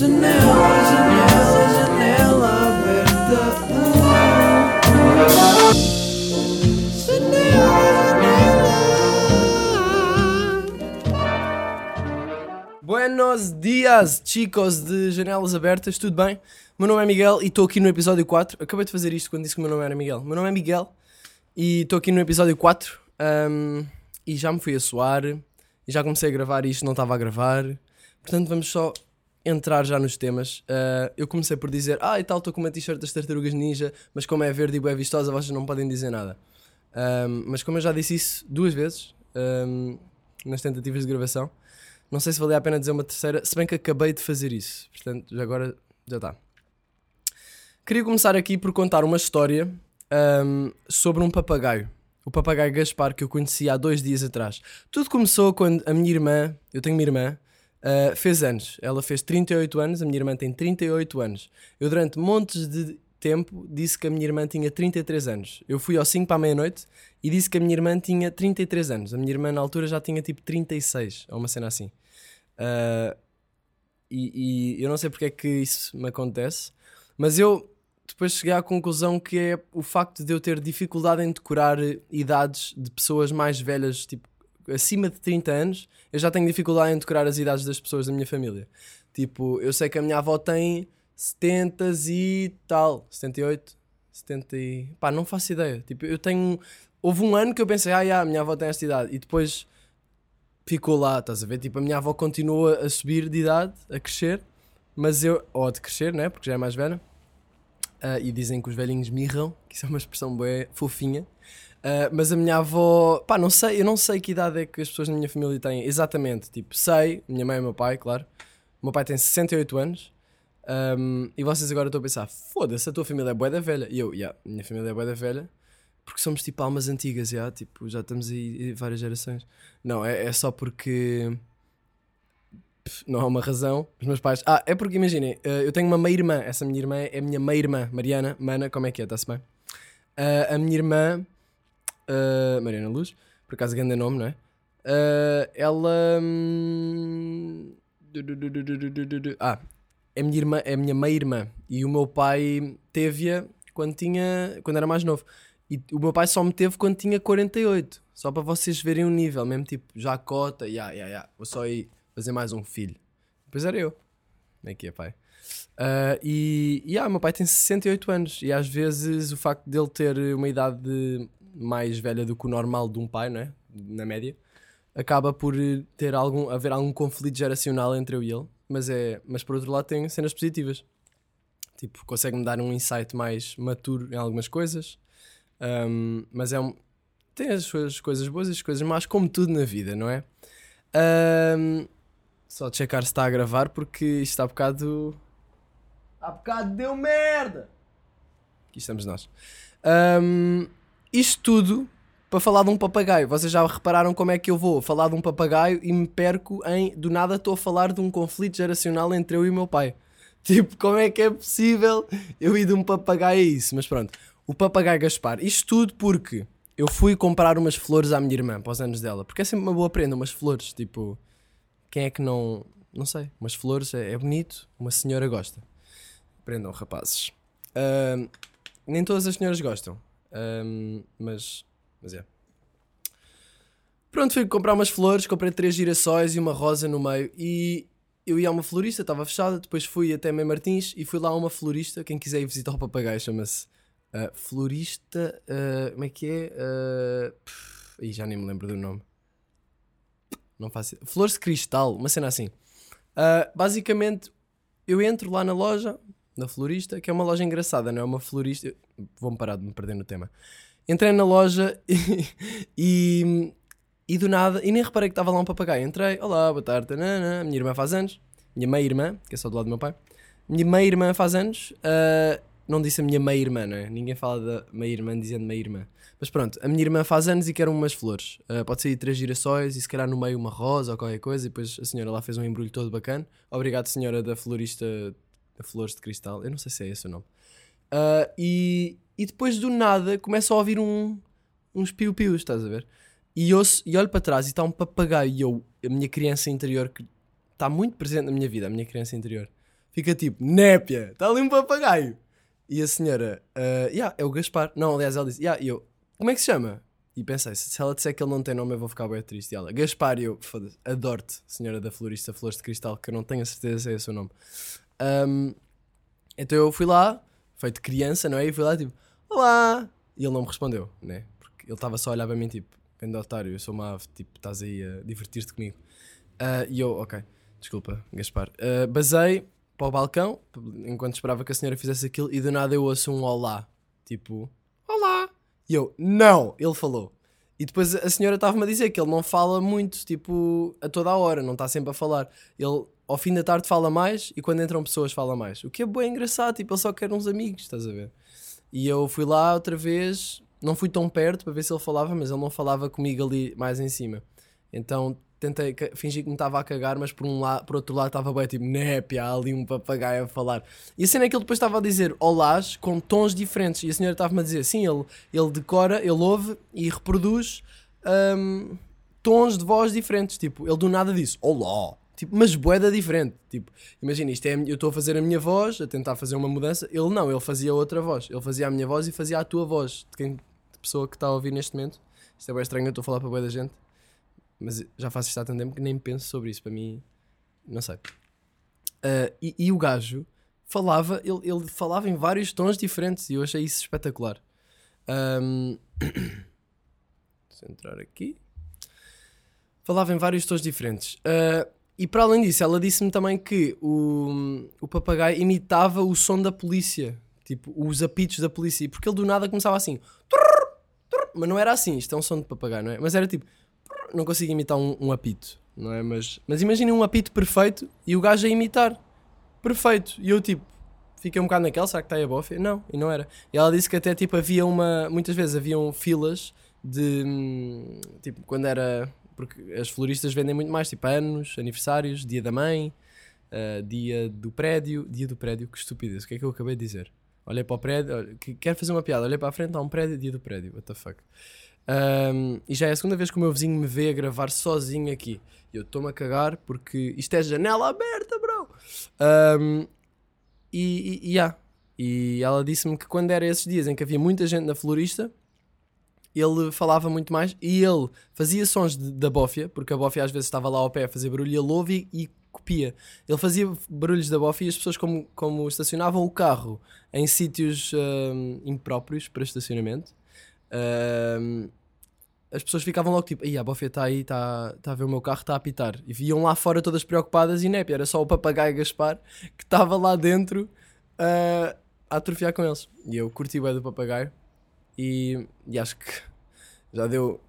Janela, janela, janela aberta. Buenos dias, chicos de Janelas Abertas, tudo bem? Meu nome é Miguel e estou aqui no episódio 4. Acabei de fazer isto quando disse que o meu nome era Miguel. Meu nome é Miguel e estou aqui no episódio 4 um, e já me fui a suar e já comecei a gravar e isto não estava a gravar. Portanto, vamos só entrar já nos temas. Uh, eu comecei por dizer, ah, e tal, estou com uma t-shirt das Tartarugas Ninja, mas como é verde e é vistosa, vocês não podem dizer nada. Um, mas como eu já disse isso duas vezes um, nas tentativas de gravação, não sei se valia a pena dizer uma terceira, se bem que acabei de fazer isso. Portanto, já agora já está. Queria começar aqui por contar uma história um, sobre um papagaio. O papagaio Gaspar que eu conheci há dois dias atrás. Tudo começou quando a minha irmã, eu tenho uma irmã, uh, fez anos. Ela fez 38 anos, a minha irmã tem 38 anos. Eu, durante montes de tempo, disse que a minha irmã tinha 33 anos. Eu fui ao 5 para a meia-noite e disse que a minha irmã tinha 33 anos. A minha irmã, na altura, já tinha tipo 36, ou uma cena assim. Uh, e, e eu não sei porque é que isso me acontece, mas eu depois cheguei à conclusão que é o facto de eu ter dificuldade em decorar idades de pessoas mais velhas, tipo acima de 30 anos, eu já tenho dificuldade em decorar as idades das pessoas da minha família. Tipo, eu sei que a minha avó tem 70 e tal, 78, 70 e... pá, não faço ideia. Tipo, eu tenho... Houve um ano que eu pensei, ah, yeah, a minha avó tem esta idade, e depois ficou lá, estás a ver? Tipo, a minha avó continua a subir de idade, a crescer, mas eu, ou a de crescer, né? Porque já é mais velha. Uh, e dizem que os velhinhos mirram, que isso é uma expressão boa, fofinha. Uh, mas a minha avó, pá, não sei, eu não sei que idade é que as pessoas na minha família têm exatamente. Tipo, sei, minha mãe e meu pai, claro. O meu pai tem 68 anos. Um, e vocês agora estão a pensar, foda-se, a tua família é boa da velha. E eu, yeah, minha família é boa da velha porque somos tipo almas antigas, já, tipo, já estamos aí várias gerações. Não, é, é só porque não há uma razão. Os meus pais. Ah, é porque imaginem, uh, eu tenho uma meia-irmã. Essa minha irmã é a minha meia-irmã, Mariana. Mana, como é que é? Está-se bem? Uh, a minha irmã, uh, Mariana Luz, por acaso grande nome, não é? ela. Hum, ah, é minha irmã, é minha meia-irmã. E o meu pai teve-a quando tinha. quando era mais novo. E o meu pai só me teve quando tinha 48. Só para vocês verem o nível, mesmo tipo, já cota, ya, yeah, ya, yeah, yeah. vou só ir fazer mais um filho. Depois era eu. Como é que é, pai? Uh, e, ah, meu pai tem 68 anos e às vezes o facto dele ter uma idade mais velha do que o normal de um pai, não é? Na média, acaba por ter algum, haver algum conflito geracional entre eu e ele. Mas, é, mas por outro lado tem cenas positivas. Tipo, consegue-me dar um insight mais maturo em algumas coisas. Um, mas é um, tem as suas coisas boas e as coisas más, como tudo na vida, não é? Um, só checar se está a gravar porque isto a bocado. Há bocado deu merda! Aqui estamos nós. Um, isto tudo para falar de um papagaio. Vocês já repararam como é que eu vou falar de um papagaio e me perco em. Do nada estou a falar de um conflito geracional entre eu e o meu pai. Tipo, como é que é possível eu ir de um papagaio a isso? Mas pronto. O papagaio Gaspar. Isto tudo porque eu fui comprar umas flores à minha irmã para os anos dela. Porque é sempre uma boa prenda, umas flores. Tipo, quem é que não. Não sei. Umas flores é, é bonito, uma senhora gosta. Prendam, rapazes. Uh, nem todas as senhoras gostam. Uh, mas. Mas é. Pronto, fui comprar umas flores, comprei três girassóis e uma rosa no meio. E eu ia a uma florista, estava fechada. Depois fui até Mãe Martins e fui lá a uma florista. Quem quiser ir visitar o papagaio chama-se Uh, florista, uh, como é que é? Uh, pff, já nem me lembro do nome. Não faço. Flores de cristal, uma cena assim. Uh, basicamente, eu entro lá na loja, na florista, que é uma loja engraçada, não é uma florista. Vou-me parar de me perder no tema. Entrei na loja e, e, e, do nada, e nem reparei que estava lá um papagaio. Entrei, olá, boa tarde, tanana. minha irmã faz anos, minha meia-irmã, que é só do lado do meu pai. Minha meia-irmã faz anos, uh, não disse a minha meia-irmã, não é? Ninguém fala da meia-irmã dizendo meia-irmã. Mas pronto, a minha irmã faz anos e quer umas flores. Uh, pode sair três girassóis e se calhar no meio uma rosa ou qualquer coisa. E depois a senhora lá fez um embrulho todo bacana. Obrigado, senhora da florista Flores de Cristal. Eu não sei se é esse o nome. Uh, e, e depois do nada começo a ouvir um, uns piu-pius, estás a ver? E, ouço, e olho para trás e está um papagaio. E eu, a minha criança interior, que está muito presente na minha vida, a minha criança interior, fica tipo, népia, está ali um papagaio. E a senhora, ah, yeah, é o Gaspar. Não, aliás, ela disse, yeah, e eu, como é que se chama? E pensei, se ela disser que ele não tem nome, eu vou ficar bem triste. E ela, Gaspar, eu, foda-se, adoro-te, senhora da florista Flores de Cristal, que eu não tenho a certeza se é o seu nome. Ahm, então eu fui lá, feito criança, não é? E fui lá, tipo, olá! E ele não me respondeu, né? Porque ele estava só a olhar para mim, tipo, grande otário, eu sou uma ave, tipo, estás aí a divertir-te comigo. Ah, e eu, ok, desculpa, Gaspar. Ah, basei para o balcão, enquanto esperava que a senhora fizesse aquilo, e do nada eu ouço um olá. Tipo, olá! E eu, não! Ele falou. E depois a senhora estava-me a dizer que ele não fala muito, tipo, a toda a hora, não está sempre a falar. Ele, ao fim da tarde, fala mais e quando entram pessoas, fala mais. O que é bem engraçado, tipo, ele só quer uns amigos, estás a ver? E eu fui lá outra vez, não fui tão perto para ver se ele falava, mas ele não falava comigo ali mais em cima. Então tentei fingir que me estava a cagar, mas por, um lado, por outro lado estava bem tipo, népia, há ali um papagaio a falar. E a cena é que ele depois estava a dizer olás com tons diferentes. E a senhora estava-me a dizer, sim, ele, ele decora, ele ouve e reproduz hum, tons de voz diferentes. Tipo, ele do nada disse olá. Tipo, mas boeda diferente. Tipo, imagina, isto é, eu estou a fazer a minha voz, a tentar fazer uma mudança. Ele não, ele fazia outra voz. Ele fazia a minha voz e fazia a tua voz. De quem, de pessoa que está a ouvir neste momento. Isto é bem estranho, eu estou a falar para boa da gente. Mas já faço isto há tanto tempo que nem penso sobre isso. Para mim, não sei. Ah, e, e o gajo falava, ele, ele falava em vários tons diferentes e eu achei isso espetacular. Deixa eu entrar aqui. Falava em vários tons diferentes. Ah, e para além disso, ela disse-me também que o, o papagaio imitava o som da polícia. Tipo, os apitos da polícia. Porque ele do nada começava assim. Mas não era assim. Isto é um som de papagaio, não é? Mas era tipo. Não consigo imitar um, um apito, não é? Mas, mas imaginem um apito perfeito e o gajo a imitar. Perfeito. E eu tipo. Fiquei um bocado naquela, será que está aí a bofia? Não, e não era. E ela disse que até tipo havia uma. Muitas vezes haviam filas de. hum, Tipo, quando era. Porque as floristas vendem muito mais, tipo anos, aniversários, dia da mãe, ah, dia do prédio. Dia do prédio, que estupidez. O que é que eu acabei de dizer? Olhei para o prédio, que- quero fazer uma piada, olhei para a frente, há um prédio, dia do prédio. What the fuck? Ahm, e já é a segunda vez que o meu vizinho me vê a gravar sozinho aqui. Eu estou-me a cagar porque isto é janela aberta, bro. E, e, e, yeah. e ela disse-me que quando era esses dias em que havia muita gente na florista, ele falava muito mais e ele fazia sons de- da bófia, porque a bófia às vezes estava lá ao pé a fazer barulho ele ouve e, e copia. Ele fazia barulhos da bófia e as pessoas, como, como estacionavam o carro em sítios ahm, impróprios para estacionamento, ahm, as pessoas ficavam logo tipo, a bófia está aí, está tá a ver o meu carro, está a apitar. E viam lá fora todas preocupadas e népia, era só o papagaio Gaspar que estava lá dentro ah, a atrofiar com eles. E eu curti bem do papagaio e, e acho que já deu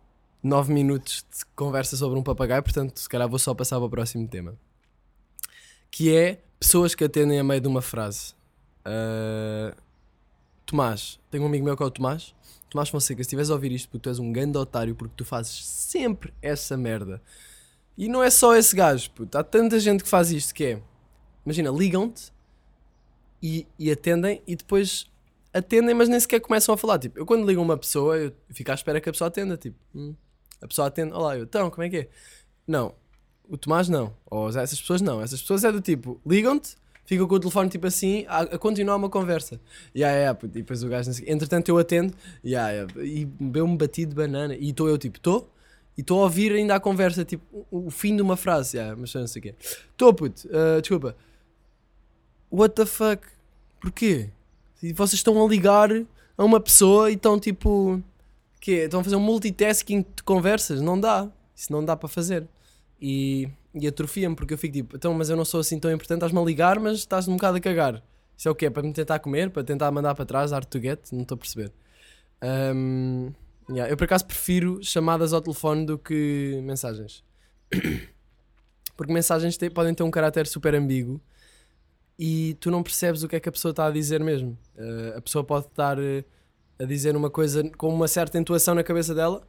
9 minutos de conversa sobre um papagaio, portanto, se calhar vou só passar para o próximo tema. Que é pessoas que atendem a meio de uma frase. Ah, Tomás, tenho um amigo meu que é o Tomás. Tomás Fonseca, se estiveres a ouvir isto, porque tu és um grande otário, porque tu fazes sempre essa merda. E não é só esse gajo, puto. Há tanta gente que faz isto que é. Imagina, ligam-te e, e atendem e depois atendem, mas nem sequer começam a falar. Tipo, eu quando ligo uma pessoa, eu fico à espera que a pessoa atenda. Tipo, hum, a pessoa atende, olá, eu, então, como é que é? Não, o Tomás não. Ou essas pessoas não. Essas pessoas é do tipo, ligam-te, ficam com o telefone tipo assim, a, a continuar uma conversa. Yeah, yeah, e depois o gajo, entretanto eu atendo, yeah, yeah, e bebeu-me batido de banana. E estou eu tipo, estou? E estou a ouvir ainda a conversa, tipo, o, o fim de uma frase, yeah, mas não sei o quê. Estou, puto, ah, desculpa. What the fuck? Porquê? E vocês estão a ligar a uma pessoa e estão tipo. Quê? Estão a fazer um multitasking de conversas? Não dá. Isso não dá para fazer. E, e atrofia-me porque eu fico tipo, então, mas eu não sou assim tão importante, estás-me a ligar, mas estás um bocado a cagar. Isso é o quê? Para me tentar comer? Para tentar mandar para trás, hard to get? Não estou a perceber. Ahm, yeah, eu por acaso prefiro chamadas ao telefone do que mensagens. Porque mensagens têm- podem ter um caráter super ambíguo e tu não percebes o que é que a pessoa está a dizer mesmo. Eh, a pessoa pode estar eh, a dizer uma coisa com uma certa intuação na cabeça dela,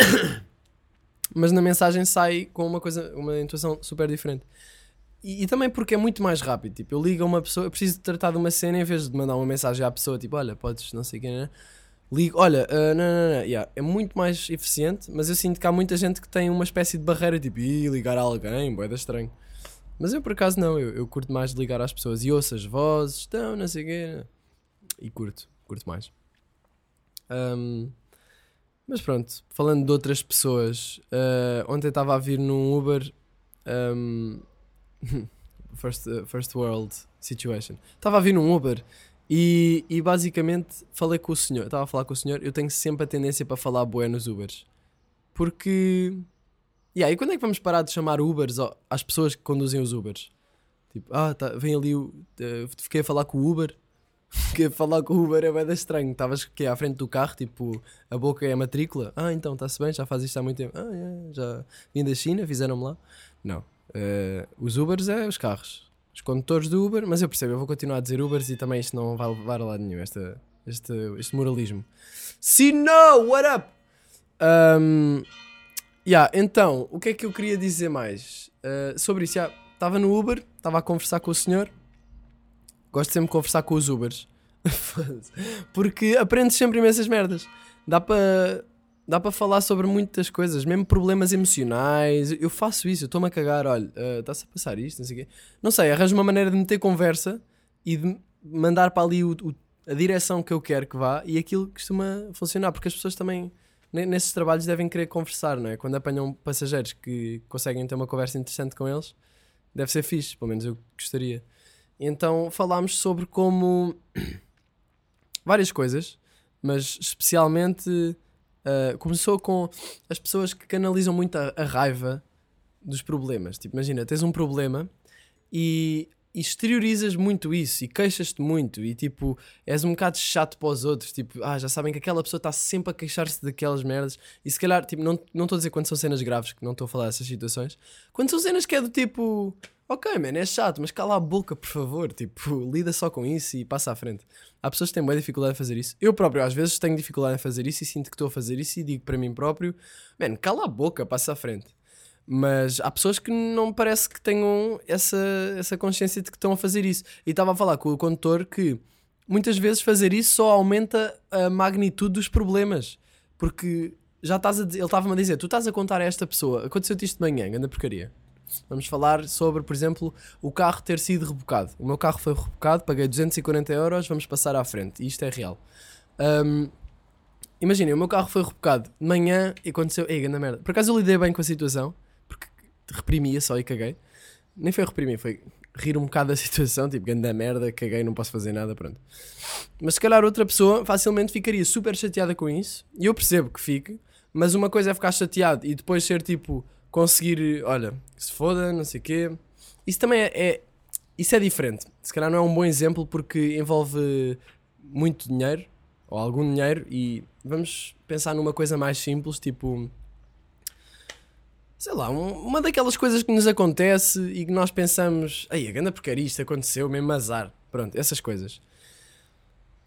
mas na mensagem sai com uma coisa, uma intuação super diferente. E, e também porque é muito mais rápido. Tipo, eu ligo a uma pessoa, eu preciso tratar de uma cena em vez de mandar uma mensagem à pessoa, tipo, olha, podes, não sei o que, né? Ligo, olha, ah, não, não, não, yeah, é muito mais eficiente, mas eu sinto que há muita gente que tem uma espécie de barreira, tipo, ligar a alguém, boeda estranho. Mas eu por acaso não, eu, eu curto mais ligar às pessoas e ouço as vozes, estão, não sei o quê. E curto, curto mais. Ahm, mas pronto, falando de outras pessoas, ah, ontem estava a vir num Uber. ahm, first, first world situation. Estava a vir num Uber e, e basicamente falei com o senhor. Estava a falar com o senhor. Eu tenho sempre a tendência para falar bué nos Ubers. Porque. Yeah, e quando é que vamos parar de chamar Ubers às pessoas que conduzem os Ubers? Tipo, ah, tá, vem ali o. eh, fiquei a falar com o Uber. Fiquei a falar com o Uber é bem estranho. Estavas que à frente do carro, tipo, a boca é a matrícula. Ah, então está-se bem, já faz isto há muito tempo. Ah, é, já vim da China, fizeram-me lá. Não. Eh, os Ubers é os carros. Os condutores do Uber, mas eu percebo, eu vou continuar a dizer Ubers e também isto não vai levar a lado nenhum, esta, este, este moralismo. Se no, what up? Um, yeah, então, o que é que eu queria dizer mais? Uh, sobre isso, estava no Uber, estava a conversar com o senhor. Gosto sempre de conversar com os Ubers. Porque aprendes sempre imensas merdas. Dá para dá para falar sobre muitas coisas, mesmo problemas emocionais. Eu faço isso, eu estou-me a cagar. Olha, está-se a passar isto, não sei o quê. Não sei, arranjo uma maneira de meter conversa e de mandar para ali o- o- a direção que eu quero que vá e aquilo costuma funcionar, porque as pessoas também nesses trabalhos devem querer conversar, não é? Quando apanham passageiros que conseguem ter uma conversa interessante com eles, deve ser fixe, pelo menos eu gostaria. Então falámos sobre como várias coisas, mas especialmente uh, começou com as pessoas que canalizam muito a, a raiva dos problemas. Tipo, imagina, tens um problema e, e exteriorizas muito isso e queixas-te muito e tipo, és um bocado chato para os outros. Tipo, ah, já sabem que aquela pessoa está sempre a queixar-se daquelas merdas e se calhar, tipo, não não estou a dizer quando são cenas graves, que não estou a falar dessas situações, quando são cenas que é do tipo. Ok, man, é chato, mas cala a boca, por favor. Tipo, lida só com isso e passa à frente. Há pessoas que têm boa dificuldade em fazer isso. Eu próprio, às vezes, tenho dificuldade em fazer isso e sinto que estou a fazer isso e digo para mim próprio: Man, cala a boca, passa à frente. Mas há pessoas que não parece que tenham essa, essa consciência de que estão a fazer isso. E estava a falar com o condutor que muitas vezes fazer isso só aumenta a magnitude dos problemas. Porque já estás a ele estava-me a dizer: Tu estás a contar a esta pessoa, aconteceu-te isto de manhã, grande porcaria. Vamos falar sobre, por exemplo, o carro ter sido rebocado. O meu carro foi rebocado, paguei 240 euros, vamos passar à frente. E isto é real. Ahm, Imaginem, o meu carro foi rebocado de manhã e aconteceu. Ei, grande merda. Por acaso eu lidei bem com a situação, reprimia só e caguei. Nem foi reprimir, foi rir um bocado da situação, tipo, grande merda, caguei, não posso fazer nada, pronto. Mas se calhar outra pessoa facilmente ficaria super chateada com isso, e eu percebo que fique, mas uma coisa é ficar chateado e depois ser tipo, conseguir, olha, se foda, não sei o quê. Isso também é, é- Isso é diferente. Se calhar não é um bom exemplo porque envolve muito dinheiro, ou algum dinheiro, e vamos pensar numa coisa mais simples, tipo. Sei lá, um- uma daquelas coisas que nos acontece e que nós pensamos, ai, a grande porcaria, isto aconteceu, mesmo azar. Pronto, essas coisas.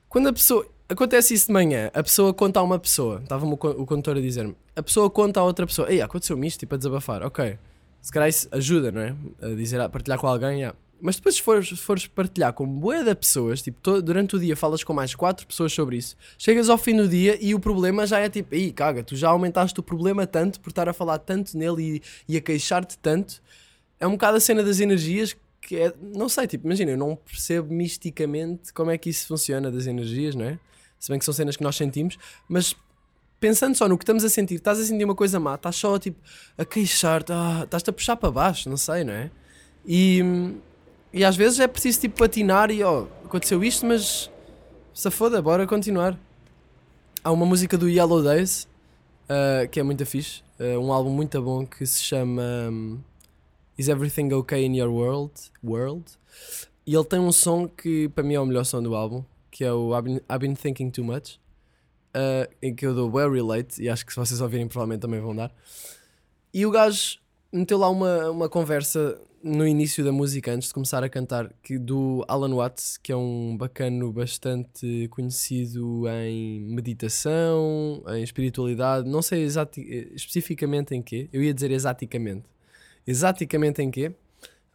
Quando a pessoa. Acontece isso de manhã, a pessoa conta a uma pessoa, estava-me o, o condutor a dizer-me, a pessoa conta a outra pessoa, ei, aconteceu-me isto, tipo a desabafar, ok. Se calhar isso ajuda, não é? A dizer, a partilhar com alguém, yeah. Mas depois se fores, fores partilhar com bué de pessoas, tipo, durante o dia falas com mais quatro pessoas sobre isso, chegas ao fim do dia e o problema já é tipo, ei, caga, tu já aumentaste o problema tanto por estar a falar tanto nele e, e a queixar-te tanto. É um bocado a cena das energias que é, não sei, tipo, imagina, eu não percebo misticamente como é que isso funciona das energias, não é? Se bem que são cenas que nós sentimos, mas pensando só no que estamos a sentir, estás a sentir uma coisa má, estás só tipo a queixar-te, ah, estás-te a puxar para baixo, não sei, não é? E, e às vezes é preciso tipo patinar e ó, aconteceu isto, mas se foda, bora continuar. Há uma música do Yellow Days ah, que é muito fixe, ah, um álbum muito bom que se chama hum, Is Everything Okay in Your World? World? E ele tem um som que para mim é o melhor som do álbum, que é o I've Been, I've Been Thinking Too Much, uh, em que eu dou well relate, e acho que se vocês ouvirem provavelmente também vão dar. E o gajo meteu lá uma, uma conversa no início da música, antes de começar a cantar, que do Alan Watts, que é um bacano bastante conhecido em meditação, em espiritualidade, não sei especificamente em quê, eu ia dizer exaticamente, exaticamente em quê,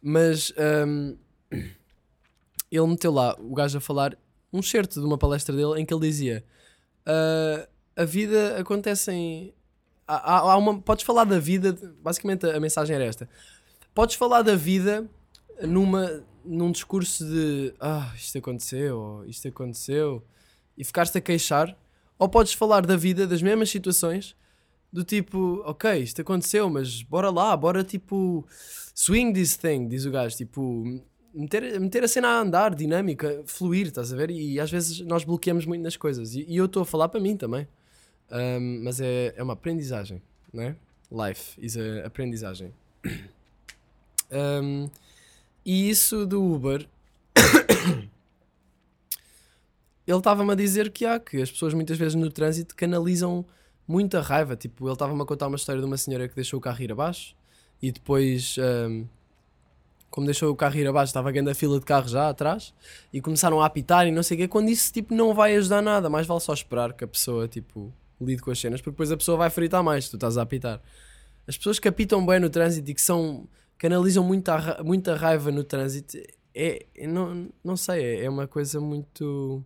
mas hum, ele meteu lá o gajo a falar um certo de uma palestra dele em que ele dizia "Ah, a vida acontece em há, há- uma, podes falar da vida basicamente a, mensagem era esta. Podes falar da vida numa, num discurso de ah, isto aconteceu, isto aconteceu, e ficar-te a queixar, ou podes falar da vida, das mesmas situações, do tipo, ok, isto aconteceu, mas bora lá, bora tipo swing this thing, diz o gajo, tipo meter, meter a cena a andar, dinâmica, fluir, estás a ver? E às vezes nós bloqueamos muito nas coisas, e, e eu estou a falar para mim também, Um, mas é, é uma aprendizagem, não é? Life is a aprendizagem. Um, e isso do Uber. ele estava-me a dizer que há, que as pessoas muitas vezes no trânsito canalizam muita raiva. Tipo, ele estava-me a contar uma história de uma senhora que deixou o carro ir abaixo e depois, um, como deixou o carro ir abaixo, estava a fila de carros já atrás e começaram a apitar e não sei o quê. Quando isso tipo, não vai ajudar nada, mais vale só esperar que a pessoa tipo, lide com as cenas, porque depois a pessoa vai fritar mais se tu estás a apitar. As pessoas que apitam bem no trânsito e que são canalizam muita, muita raiva no trânsito, é, é- não, não sei, é, é uma coisa muito.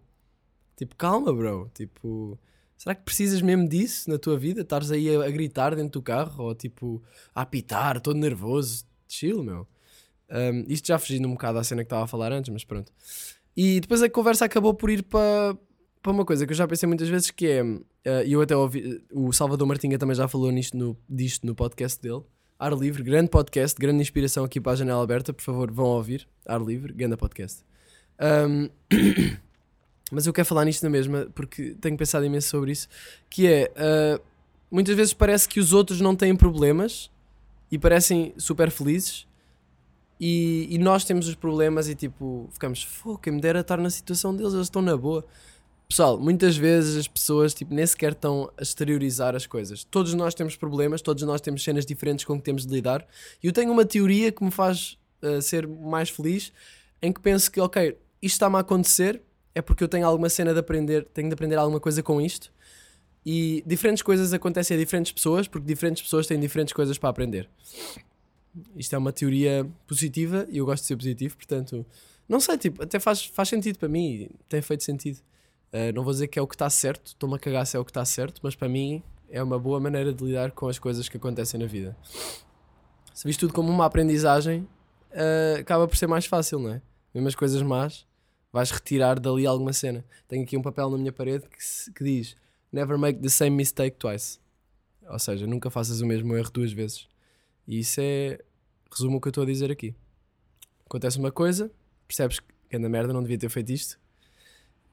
Tipo, calma, bro. Tipo, será que precisas mesmo disso na tua vida? Estares aí a, a gritar dentro do carro ou tipo a apitar, todo nervoso? Chill, meu. Um, isto já fugindo um bocado à cena que estava a falar antes, mas pronto. E depois a conversa acabou por ir para para uma coisa que eu já pensei muitas vezes que é, eh, e eu até ouvi, o Salvador Martinha também já falou nisto no, disto no podcast dele. Ar Livre, grande podcast, grande inspiração aqui para a janela aberta, por favor, vão ouvir. Ar Livre, grande podcast. Um, mas eu quero falar nisto na mesma, porque tenho pensado imenso sobre isso, que é, uh, muitas vezes parece que os outros não têm problemas e parecem super felizes e, e nós temos os problemas e tipo, ficamos, pô, quem me dera estar na situação deles, eles estão na boa. Pessoal, muitas vezes as pessoas tipo, nem sequer estão a exteriorizar as coisas. Todos nós temos problemas, todos nós temos cenas diferentes com que temos de lidar. E eu tenho uma teoria que me faz uh, ser mais feliz, em que penso que, ok, isto está-me a acontecer, é porque eu tenho alguma cena de aprender, tenho de aprender alguma coisa com isto. E diferentes coisas acontecem a diferentes pessoas, porque diferentes pessoas têm diferentes coisas para aprender. Isto é uma teoria positiva e eu gosto de ser positivo, portanto, não sei, tipo, até faz, faz sentido para mim, tem feito sentido. Uh, não vou dizer que é o que está certo, estou-me a cagar se é o que está certo, mas para mim é uma boa maneira de lidar com as coisas que acontecem na vida. Se viste tudo como uma aprendizagem, uh, acaba por ser mais fácil, não é? Mesmo as coisas más, vais retirar dali alguma cena. Tenho aqui um papel na minha parede que, se- que diz Never make the same mistake twice. Ou seja, nunca faças o mesmo erro duas vezes. E isso é. Resumo o que eu estou a dizer aqui. Acontece uma coisa, percebes que anda merda, não devia ter feito isto.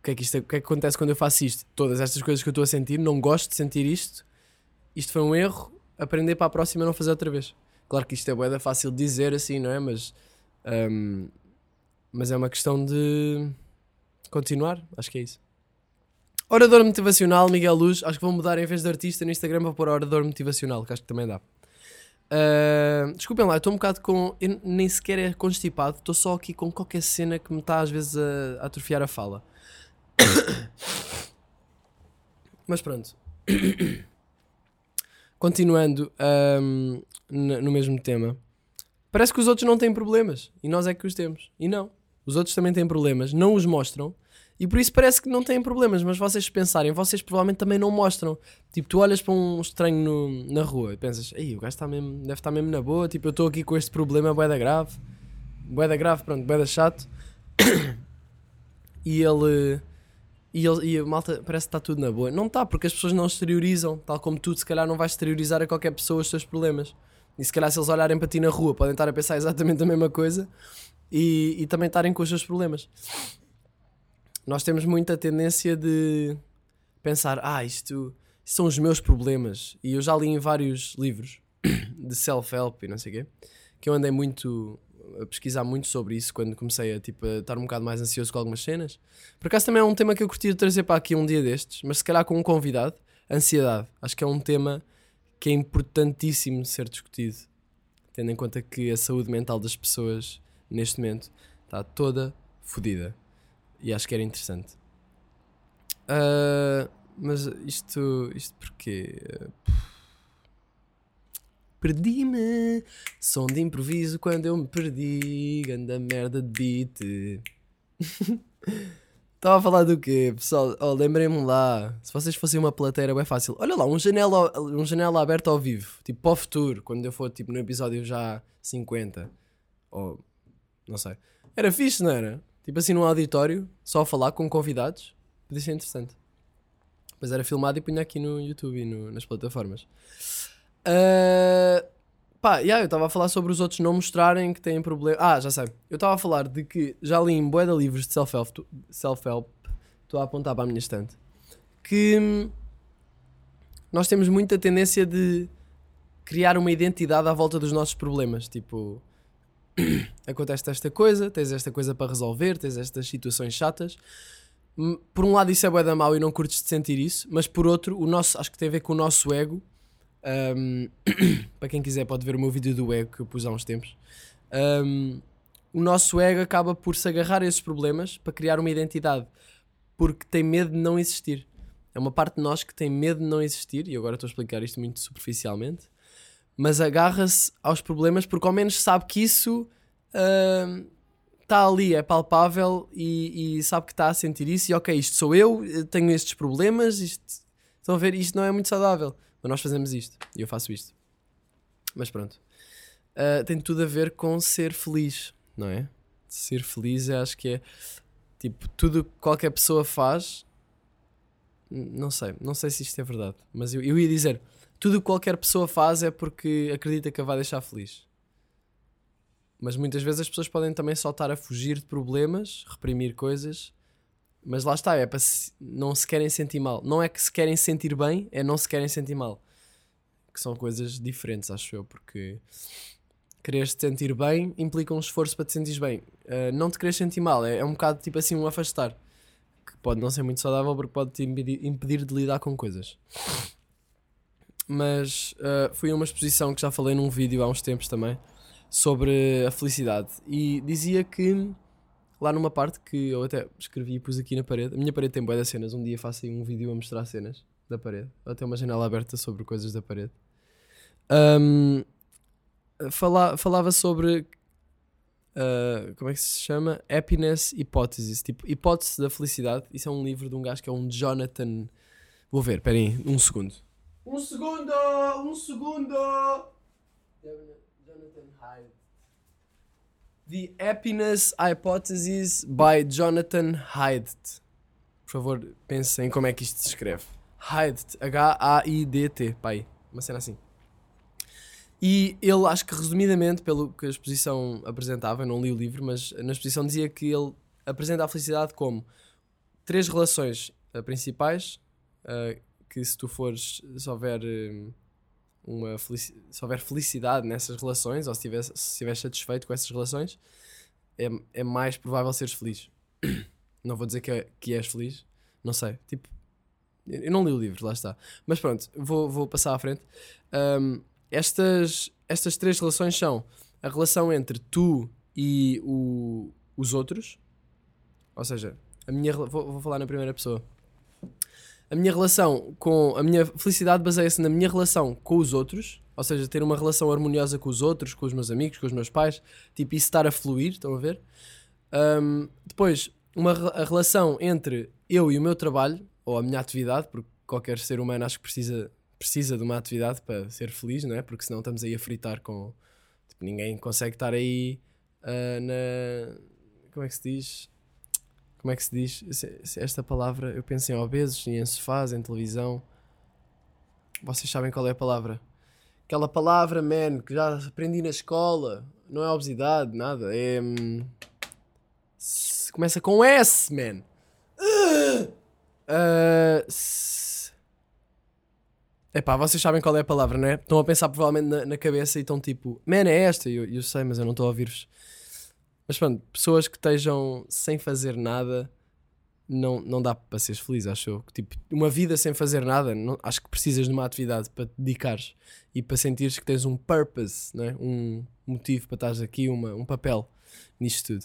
Que, é que isto, o que é que acontece quando eu faço isto? Todas estas coisas que eu estou a sentir, não gosto de sentir isto. Isto foi um erro, aprender para a próxima não fazer outra vez. Claro que isto é boeda fácil dizer assim, não é? Mas, hum, mas é uma questão de continuar, acho que é isso. Orador motivacional, Miguel Luz. Acho que vou mudar em vez de artista no Instagram para pôr orador motivacional, que acho que também dá. Ah, desculpem lá, estou um bocado com. Nem sequer é constipado, estou só aqui com qualquer cena que me está às vezes a, a atrofiar a fala. Mas pronto. Continuando n- no mesmo tema. Parece que os outros não têm problemas e nós é que os temos. E não. Os outros também têm problemas, não os mostram. E por isso parece que não têm problemas, mas vocês pensarem, vocês provavelmente também não mostram. Tipo, tu olhas para um estranho no- na rua e pensas, ei, o gajo está mesmo, deve estar mesmo na boa, tipo, eu estou aqui com este problema boeda grave. Boeda grave, pronto, boeda chato. e ele... E, ele, e a malta parece que está tudo na boa. Não está, porque as pessoas não exteriorizam. Tal como tu, se calhar, não vais exteriorizar a qualquer pessoa os teus problemas. E se calhar, se eles olharem para ti na rua, podem estar a pensar exatamente a mesma coisa e, e também estarem com os seus problemas. Nós temos muita tendência de pensar: ah, isto, isto são os meus problemas. E eu já li em vários livros de self-help e não sei o quê, que eu andei muito a pesquisar muito sobre isso quando comecei a, tipo, a estar um bocado mais ansioso com algumas cenas. Por acaso também é um tema que eu curtia trazer para aqui um dia destes, mas se calhar com um convidado. Ansiedade. Acho que é um tema que é importantíssimo ser discutido, tendo em conta que a saúde mental das pessoas neste momento está toda fodida. E acho que era interessante. Ah, mas isto, isto porquê? Perdi-me, som de improviso quando eu me perdi, ganda merda de beat. Estava a falar do quê, pessoal? Oh, lembrem-me lá. Se vocês fossem uma plateia, é fácil. Olha lá, um janela, um janela aberta ao vivo, tipo para o futuro, quando eu for tipo, no episódio já 50 ou Não sei. Era fixe, não era? Tipo assim num auditório, só a falar com convidados. Podia ser interessante. Mas era filmado e punha aqui no YouTube e no- nas plataformas. Ah, pá, yeah, eu estava a falar sobre os outros não mostrarem que têm problema. Ah, já sei. Eu estava a falar de que já li em bué de livros de self-help. Self-help. Estou a apontar para a minha estante. Que hum, nós temos muita tendência de criar uma identidade à volta dos nossos problemas. Tipo, acontece esta coisa, tens esta coisa para resolver, tens estas situações chatas. Hum, Por um lado, isso é bué da mau e não curtes de sentir isso, mas por outro, o nosso, acho que tem a ver com o nosso ego. Um, para quem quiser, pode ver o meu vídeo do ego que eu pus há uns tempos. Um, o nosso ego acaba por se agarrar a esses problemas para criar uma identidade porque tem medo de não existir. É uma parte de nós que tem medo de não existir, e agora estou a explicar isto muito superficialmente, mas agarra-se aos problemas porque ao menos sabe que isso está ali, é palpável e, e sabe que está a sentir isso. E ok, isto sou eu, eu tenho estes problemas, isto, estão a ver, isto não é muito saudável, mas nós fazemos isto e eu faço isto. Mas pronto, Ah, tem tudo a ver com ser feliz, não é? Ser feliz, acho que é tipo tudo que qualquer pessoa faz. Não sei, não sei se isto é verdade, mas eu, eu ia dizer: tudo que qualquer pessoa faz é porque acredita que a vai deixar feliz. Mas muitas vezes as pessoas podem também só estar a fugir de problemas, reprimir coisas. Mas lá está, é para se, não se querem sentir mal. Não é que se querem sentir bem, é não se querem sentir mal. Que são coisas diferentes, acho eu, porque quereres te sentir bem implica um esforço para te sentires bem. Uh, não te queres sentir mal, é, é um bocado tipo assim um afastar. Que pode não ser muito saudável porque pode te impedir, impedir de lidar com coisas. Mas uh, fui a uma exposição que já falei num vídeo há uns tempos também sobre a felicidade e dizia que lá numa parte que eu até escrevi e pus aqui na parede, a minha parede tem boas cenas, um dia faço aí um vídeo a mostrar cenas da parede, ou até uma janela aberta sobre coisas da parede. Um, fala, falava sobre uh, como é que se chama? Happiness Hypothesis, tipo hipótese da felicidade. Isso é um livro de um gajo que é um Jonathan. Vou ver, esperem um segundo. Um segundo! Um segundo! Jonathan Hyde. The Happiness Hypothesis by Jonathan Haidt. Por favor, pensem como é que isto se escreve. Haidt, H-A-I-D-T, pai, uma cena assim. E ele, acho que resumidamente, pelo que a exposição apresentava, eu não li o livro, mas na exposição dizia que ele apresenta a felicidade como três relações eh, principais, eh, que se tu fores, se houver, eh, uma se houver felicidade nessas relações, ou se estiveres se satisfeito com essas relações, é, é mais provável seres feliz. Não vou dizer que, é- que és feliz, não sei. Tipo, eu não li o livro, lá está. Mas pronto, vou, vou passar à frente. Ahm, estas, estas três relações são a relação entre tu e o- os outros, ou seja, a minha, vou, vou falar na primeira pessoa. A minha relação com. A minha felicidade baseia-se na minha relação com os outros, ou seja, ter uma relação harmoniosa com os outros, com os meus amigos, com os meus pais, tipo, isso estar a fluir, estão a ver? Ahm, depois, uma, a relação entre eu e o meu trabalho, ou a minha atividade, porque qualquer ser humano acho que precisa, precisa de uma atividade para ser feliz, não é? Porque senão estamos aí a fritar com. Tipo, ninguém consegue estar aí ah, na. Como é que se diz? Como é que se diz? Esta palavra, eu penso em obesos, em sofás, em televisão. Vocês sabem qual é a palavra? Aquela palavra, man, que já aprendi na escola. Não é obesidade, nada. É. hum, Começa com S, man. Uh, s- Epá, vocês sabem qual é a palavra, não é? Estão a pensar provavelmente na, na cabeça e estão tipo, man, é esta. E Eu, eu sei, mas eu não estou a ouvir-vos. Mas pronto, pessoas que estejam sem fazer nada, não, não dá para seres feliz, acho eu. Tipo, uma vida sem fazer nada, não- acho que precisas de uma atividade para te dedicares e para sentires que tens um purpose, não é? um motivo para estares aqui, uma, um papel nisto tudo.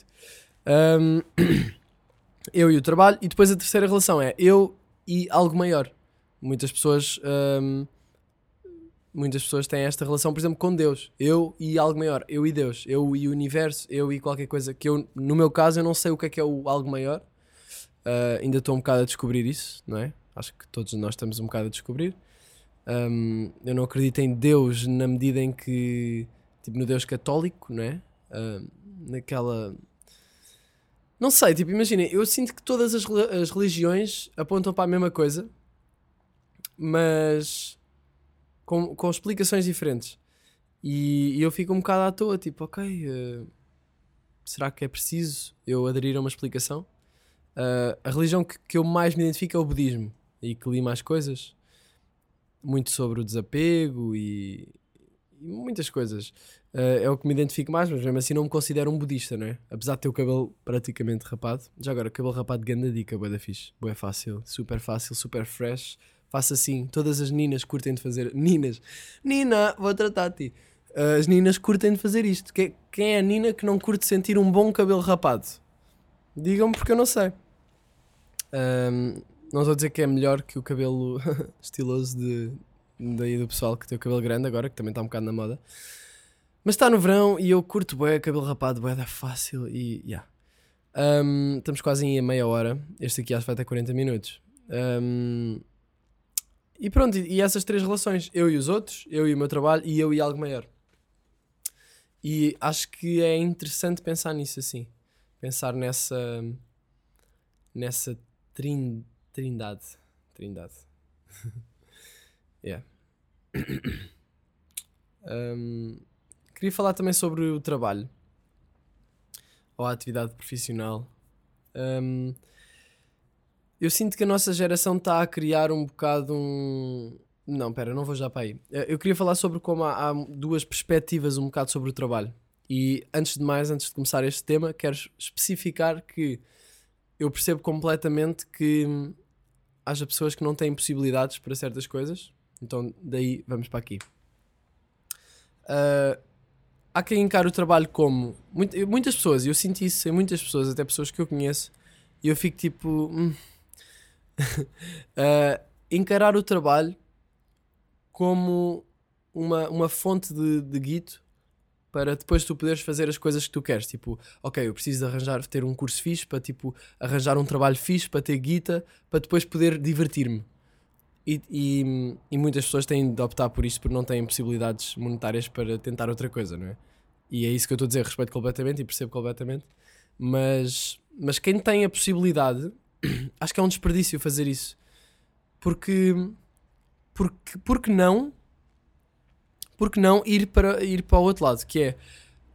Ahm, eu e o trabalho, e depois a terceira relação é eu e algo maior. Muitas pessoas. ahm, muitas pessoas têm esta relação, por exemplo, com Deus. Eu e algo maior. Eu e Deus. Eu e o universo. Eu e qualquer coisa que eu, no meu caso, eu não sei o que é que é o algo maior. Ah, ainda estou um bocado a descobrir isso, não é? Acho que todos nós estamos um bocado a descobrir. Ahm, eu não acredito em Deus na medida em que. Tipo, no Deus católico, não é? Ahm, naquela. Não sei, tipo, imaginem, eu sinto que todas as, as religiões apontam para a mesma coisa, mas com, com explicações diferentes. E, e eu fico um bocado à toa, tipo, ok, eh, será que é preciso eu aderir a uma explicação? Eh, a religião que, que eu mais me identifico é o budismo, e que li mais coisas, muito sobre o desapego e, e muitas coisas. Eh, é o que me identifico mais, mas mesmo assim não me considero um budista, não é? Apesar de ter o cabelo praticamente rapado. Já agora, cabelo rapado de ganda dica, bué da fixe. Bué fácil, super fácil, super fresh. Faço assim, todas as ninas curtem de fazer. Ninas! Nina, vou tratar-te. As ninas curtem de fazer isto. Que- Quem é a Nina que não curte sentir um bom cabelo rapado? Digam-me porque eu não sei. Ahm, não estou a dizer que é melhor que o cabelo estiloso de, daí do pessoal que tem o cabelo grande agora, que também está um bocado na moda. Mas está no verão e eu curto bué, cabelo rapado, bué da fácil e yeah. Ahm, estamos quase em meia hora. Este aqui acho que vai até 40 minutos. Ahm, e pronto, e, essas três relações, eu e os outros, eu e o meu trabalho e eu e algo maior. E acho que é interessante pensar nisso assim. Pensar nessa nessa trin, trindade. Trindade. yeah. Um, queria falar também sobre o trabalho ou a atividade profissional. Um, eu sinto que a nossa geração está a criar um bocado um. Não, pera, não vou já para aí. Eh, Eu queria falar sobre como há, há duas perspectivas um bocado sobre o trabalho. E antes de mais, antes de começar este tema, quero especificar que eu percebo completamente que haja pessoas que não têm possibilidades para certas coisas. Então, daí vamos para aqui. Ah, há quem encare o trabalho como. muitas pessoas, eu sinto isso em muitas pessoas, até pessoas que eu conheço, e eu fico tipo. hum. Ah, encarar o trabalho como uma, uma fonte de, de guito para depois tu poderes fazer as coisas que tu queres. Tipo, ok, eu preciso arranjar, ter um curso fixe para tipo, arranjar um trabalho fixe para ter guita, para depois poder divertir-me. E, e, e muitas pessoas têm de optar por isto porque não têm possibilidades monetárias para tentar outra coisa, não é? E é isso que eu estou a dizer, respeito completamente e percebo completamente. Mas, mas quem tem a possibilidade, acho que é um desperdício fazer isso. Porque, porque, porque não, porque não ir para, ir para o outro lado, que é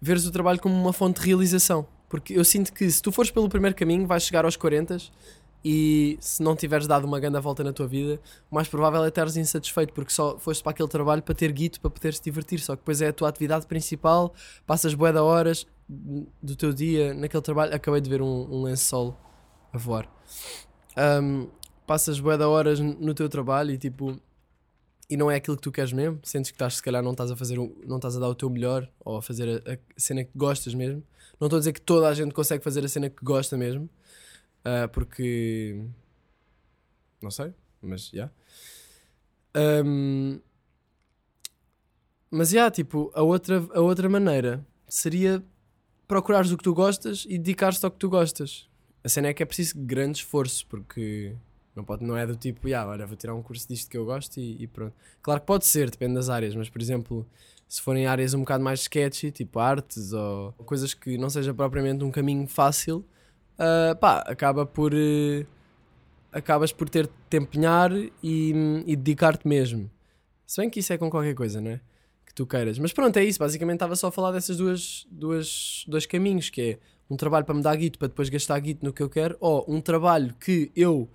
veres o trabalho como uma fonte de realização. Porque eu sinto que se tu fores pelo primeiro caminho, vais chegar aos 40 e se não tiveres dado uma grande volta na tua vida, o mais provável é estares insatisfeito porque só foste para aquele trabalho para ter guito, para poderes divertir. Só que depois é a tua atividade principal, passas bué horas do teu dia naquele trabalho. Acabei de ver um, um lençol a voar. Ahm, passas bué de horas no teu trabalho e tipo e não é aquilo que tu queres mesmo, sentes que estás, se calhar não estás a fazer, não estás a dar o teu melhor ou a fazer a, a cena que gostas mesmo. Não estou a dizer que toda a gente consegue fazer a cena que gosta mesmo, ah, porque não sei, mas já. Ahm, mas já, tipo, a outra, a outra maneira seria procurares o que tu gostas e dedicar-te ao que tu gostas. A cena é que é preciso grande esforço, porque não, pode, não é do tipo, ah, olha, vou tirar um curso disto que eu gosto e, e pronto. Claro que pode ser, depende das áreas, mas por exemplo, se forem áreas um bocado mais sketchy, tipo artes ou coisas que não seja propriamente um caminho fácil, ah, pá, acaba por. eh, acabas por ter de te empenhar e, e dedicar-te mesmo. Se bem que isso é com qualquer coisa, não é? Que tu queiras. Mas pronto, é isso. Basicamente estava só a falar dessas duas, duas, dois caminhos, que é um trabalho para me dar guito para depois gastar guito no que eu quero, ou um trabalho que eu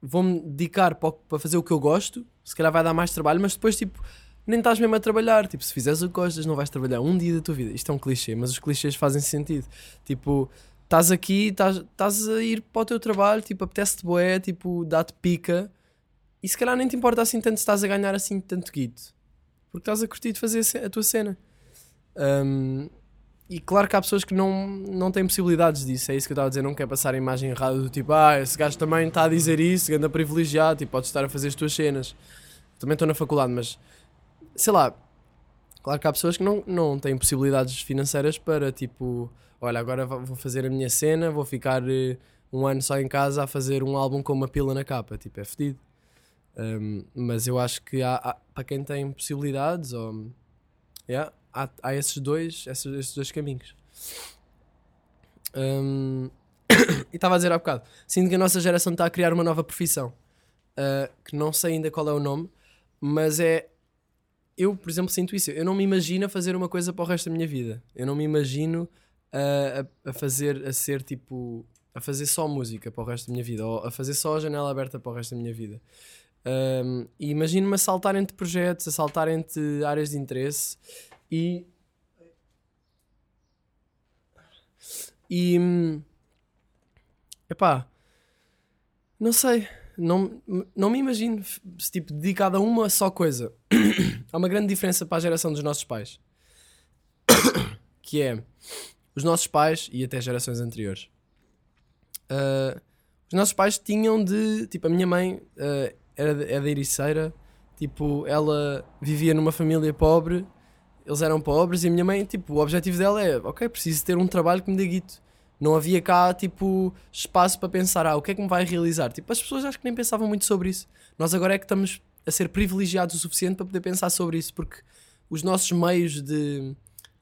vou-me dedicar para, fazer o que eu gosto, se calhar vai dar mais trabalho, mas depois tipo, nem estás mesmo a trabalhar. Tipo, se fizeres o que gostas, não vais trabalhar um dia da tua vida. Isto é um clichê, mas os clichês fazem sentido. Tipo, estás aqui, estás, a ir para o teu trabalho, tipo, apetece-te boé, tipo, dá-te pica, e se calhar nem te importa assim tanto se estás a ganhar assim tanto guito. Porque estás a curtir de fazer a tua cena. Um, e claro que há pessoas que não, não têm possibilidades disso, é isso que eu estava a dizer, não quer passar a imagem errada do tipo, ah, esse gajo também está a dizer isso, anda privilegiado, tipo, podes estar a fazer as tuas cenas. Também estou na faculdade, mas sei lá, claro que há pessoas que não, não têm possibilidades financeiras para tipo, olha, agora vou fazer a minha cena, vou ficar eh, um ano só em casa a fazer um álbum com uma pila na capa, tipo, é fedido. Um, mas eu acho que há, há- para quem tem possibilidades, ou, yeah, há, há esses dois, esses, esses dois caminhos. Hum, e estava a dizer há bocado, sinto que a nossa geração está a criar uma nova profissão, uh, que não sei ainda qual é o nome, mas é. Eu, por exemplo, sinto isso. Eu não me imagino a fazer uma coisa para o resto da minha vida. Eu não me imagino uh, a, a fazer, a ser tipo. a fazer só música para o resto da minha vida, ou a fazer só a janela aberta para o resto da minha vida. Um, e imagino-me a saltar entre projetos, a saltar entre áreas de interesse e. E. Epá. Não sei. Não, não me imagino tipo, dedicado a uma só coisa. Há uma grande diferença para a geração dos nossos pais. que é os nossos pais e até gerações anteriores. Ah, os nossos pais tinham de. Tipo, a minha mãe ah, era de- é da Ericeira. Tipo, ela vivia numa família pobre. Eles eram pobres e a minha mãe, tipo, o objetivo dela é: ok, preciso ter um trabalho que me dê guito. Não havia cá, tipo, espaço para pensar, ah, o que é que me vai realizar? Tipo, as pessoas acho que nem pensavam muito sobre isso. Nós agora é que estamos a ser privilegiados o suficiente para poder pensar sobre isso, porque os nossos meios de,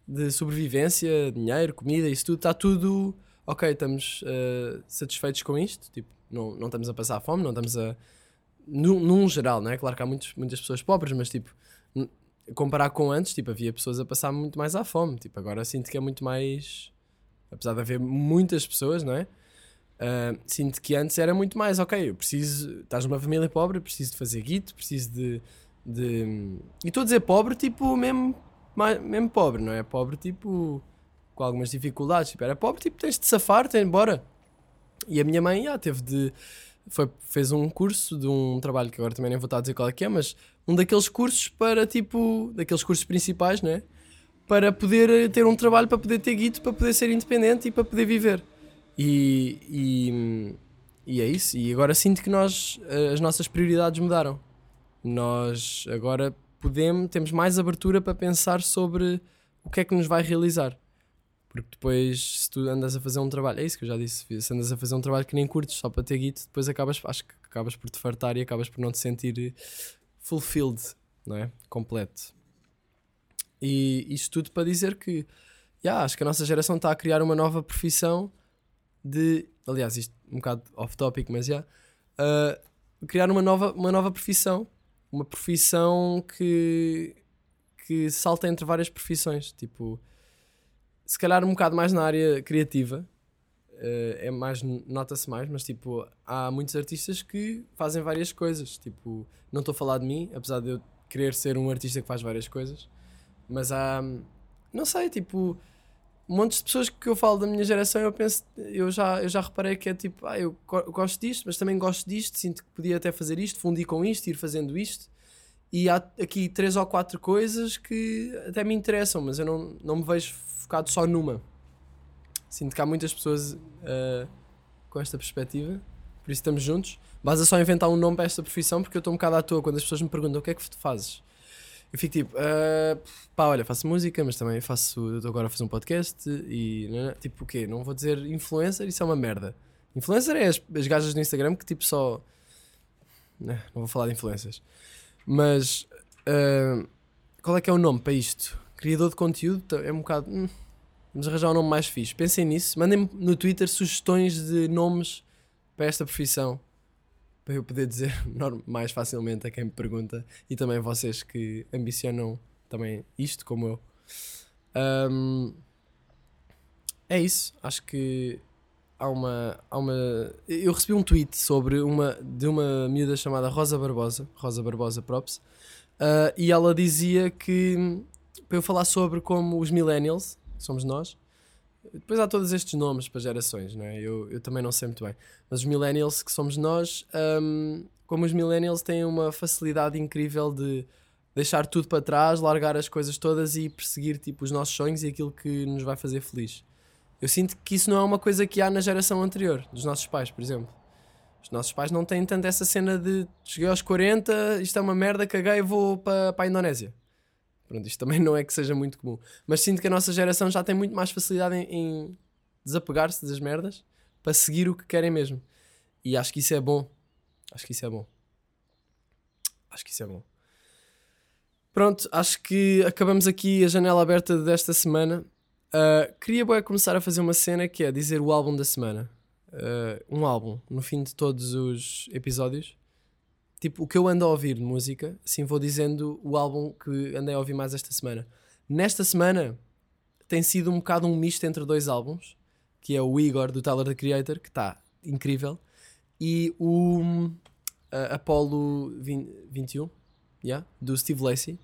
de sobrevivência, dinheiro, comida, isso tudo, está tudo, ok, estamos eh, satisfeitos com isto, tipo, não, não estamos a passar fome, não estamos a... Num, num geral, não é? Claro que há muitos, muitas pessoas pobres, mas, tipo, comparar com antes, tipo, havia pessoas a passar muito mais à fome, tipo, agora sinto que é muito mais apesar de haver muitas pessoas, não é? Ah, sinto que antes era muito mais, ok, eu preciso, estás numa família pobre, preciso de fazer guito, preciso de. de... E estou a dizer pobre, tipo, mesmo, mai- mesmo pobre, não é? Pobre, tipo, com algumas dificuldades. Tipo, era pobre, tipo, tens de safar, tens bora. E a minha mãe, já, teve de. Foi, fez um curso de um trabalho que agora também nem vou estar a dizer qual é que é, mas um daqueles cursos para, tipo, daqueles cursos principais, não é? para poder ter um trabalho, para poder ter guito, para poder ser independente e para poder viver. E, e, e é isso. E agora sinto que nós, eh, as nossas prioridades mudaram. Nós agora podemos, temos mais abertura para pensar sobre o que é que nos vai realizar. Porque depois, se tu andas a fazer um trabalho, é isso que eu já disse, se andas a fazer um trabalho que nem curtes só para ter guito, depois acabas, acho que acabas por te fartar e acabas por não te sentir fulfilled, não é? Completo. E isto tudo para dizer que yeah, acho que a nossa geração está a criar uma nova profissão de. Aliás, isto um bocado off-topic, mas já. yeah, uh, criar uma nova, uma nova profissão. Uma profissão que, que salta entre várias profissões. Tipo, se calhar um bocado mais na área criativa. uh, é mais, nota-se mais, mas tipo, há muitos artistas que fazem várias coisas. Tipo, não estou a falar de mim, apesar de eu querer ser um artista que faz várias coisas. Mas há, não sei, tipo, montes de pessoas que eu falo da minha geração, eu penso, eu já, eu já reparei que é tipo, ah, eu go- gosto disto, mas também gosto disto, sinto que podia até fazer isto, fundir com isto, ir fazendo isto. E há aqui três ou quatro coisas que até me interessam, mas eu não, não me vejo focado só numa. Sinto que há muitas pessoas ah, com esta perspectiva, por isso estamos juntos. Basta só inventar um nome para esta profissão, porque eu estou um bocado à toa quando as pessoas me perguntam o que é que tu fazes. Eu fico tipo, ah, pá, olha, faço música, mas também faço, estou agora a fazer um podcast e, né, tipo, o quê? Não vou dizer influencer, isso é uma merda. Influencer é as, as gajas do Instagram que tipo só, né, não vou falar de influencers, mas ah, qual é que é o nome para isto? Criador de conteúdo, tá- é um bocado, hum, vamos arranjar um nome mais fixe. Pensem nisso, mandem-me no Twitter sugestões de nomes para esta profissão para eu poder dizer mais facilmente a quem me pergunta e também vocês que ambicionam também isto como eu. Ahm, é isso, acho que há uma, há uma. Eu recebi um tweet sobre uma de uma miúda chamada Rosa Barbosa, Rosa Barbosa Props, ah, e ela dizia que para eu falar sobre como os millennials, que somos nós, depois há todos estes nomes para gerações, não é? Eu, eu também não sei muito bem. Mas os millennials que somos nós, hum, como os millennials têm uma facilidade incrível de deixar tudo para trás, largar as coisas todas e perseguir tipo os nossos sonhos e aquilo que nos vai fazer feliz. Eu sinto que isso não é uma coisa que há na geração anterior, dos nossos pais, por exemplo. Os nossos pais não têm tanto essa cena de cheguei aos 40, isto é uma merda, caguei, vou para, para a Indonésia. Pronto, isto também não é que seja muito comum. Mas sinto que a nossa geração já tem muito mais facilidade em, em desapegar-se das merdas para seguir o que querem mesmo. E acho que isso é bom. Acho que isso é bom. Acho que isso é bom. Pronto, acho que acabamos aqui a janela aberta desta semana. Uh, queria bué, começar a fazer uma cena que é dizer o álbum da semana. Uh, um álbum, no fim de todos os episódios. Tipo, o que eu ando a ouvir de música, assim vou dizendo o álbum que andei a ouvir mais esta semana. Nesta semana tem sido um bocado um misto entre dois álbuns, que é o Igor do Tyler the Creator, que está incrível, e o uh, Apollo 20, 21, yeah, do Steve Lacey,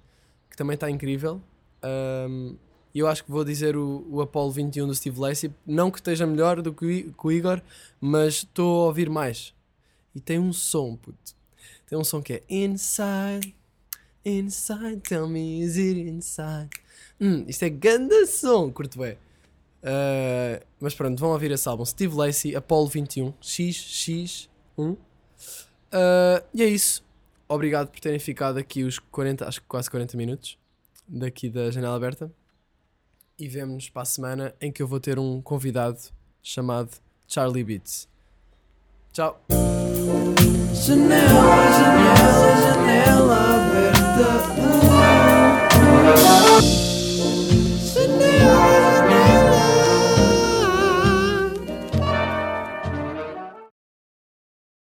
que também está incrível. Um, e eu acho que vou dizer o, o Apollo 21 do Steve Lacey. Não que esteja melhor do que o, Igor, mas estou a ouvir mais. E tem um som, puto. Tem um som que é Inside, Inside, tell me, is it inside? Hum, isto é ganda som, curto bem. Uh, mas pronto, vão ouvir esse álbum. Steve Lacey, Apollo 21, XX1. Uh, e é isso. Obrigado por terem ficado aqui os 40, acho que quase 40 minutos daqui da janela aberta e vemo-nos para a semana em que eu vou ter um convidado chamado Charlie Beats. Tchau! Janela, janela, janela aberta.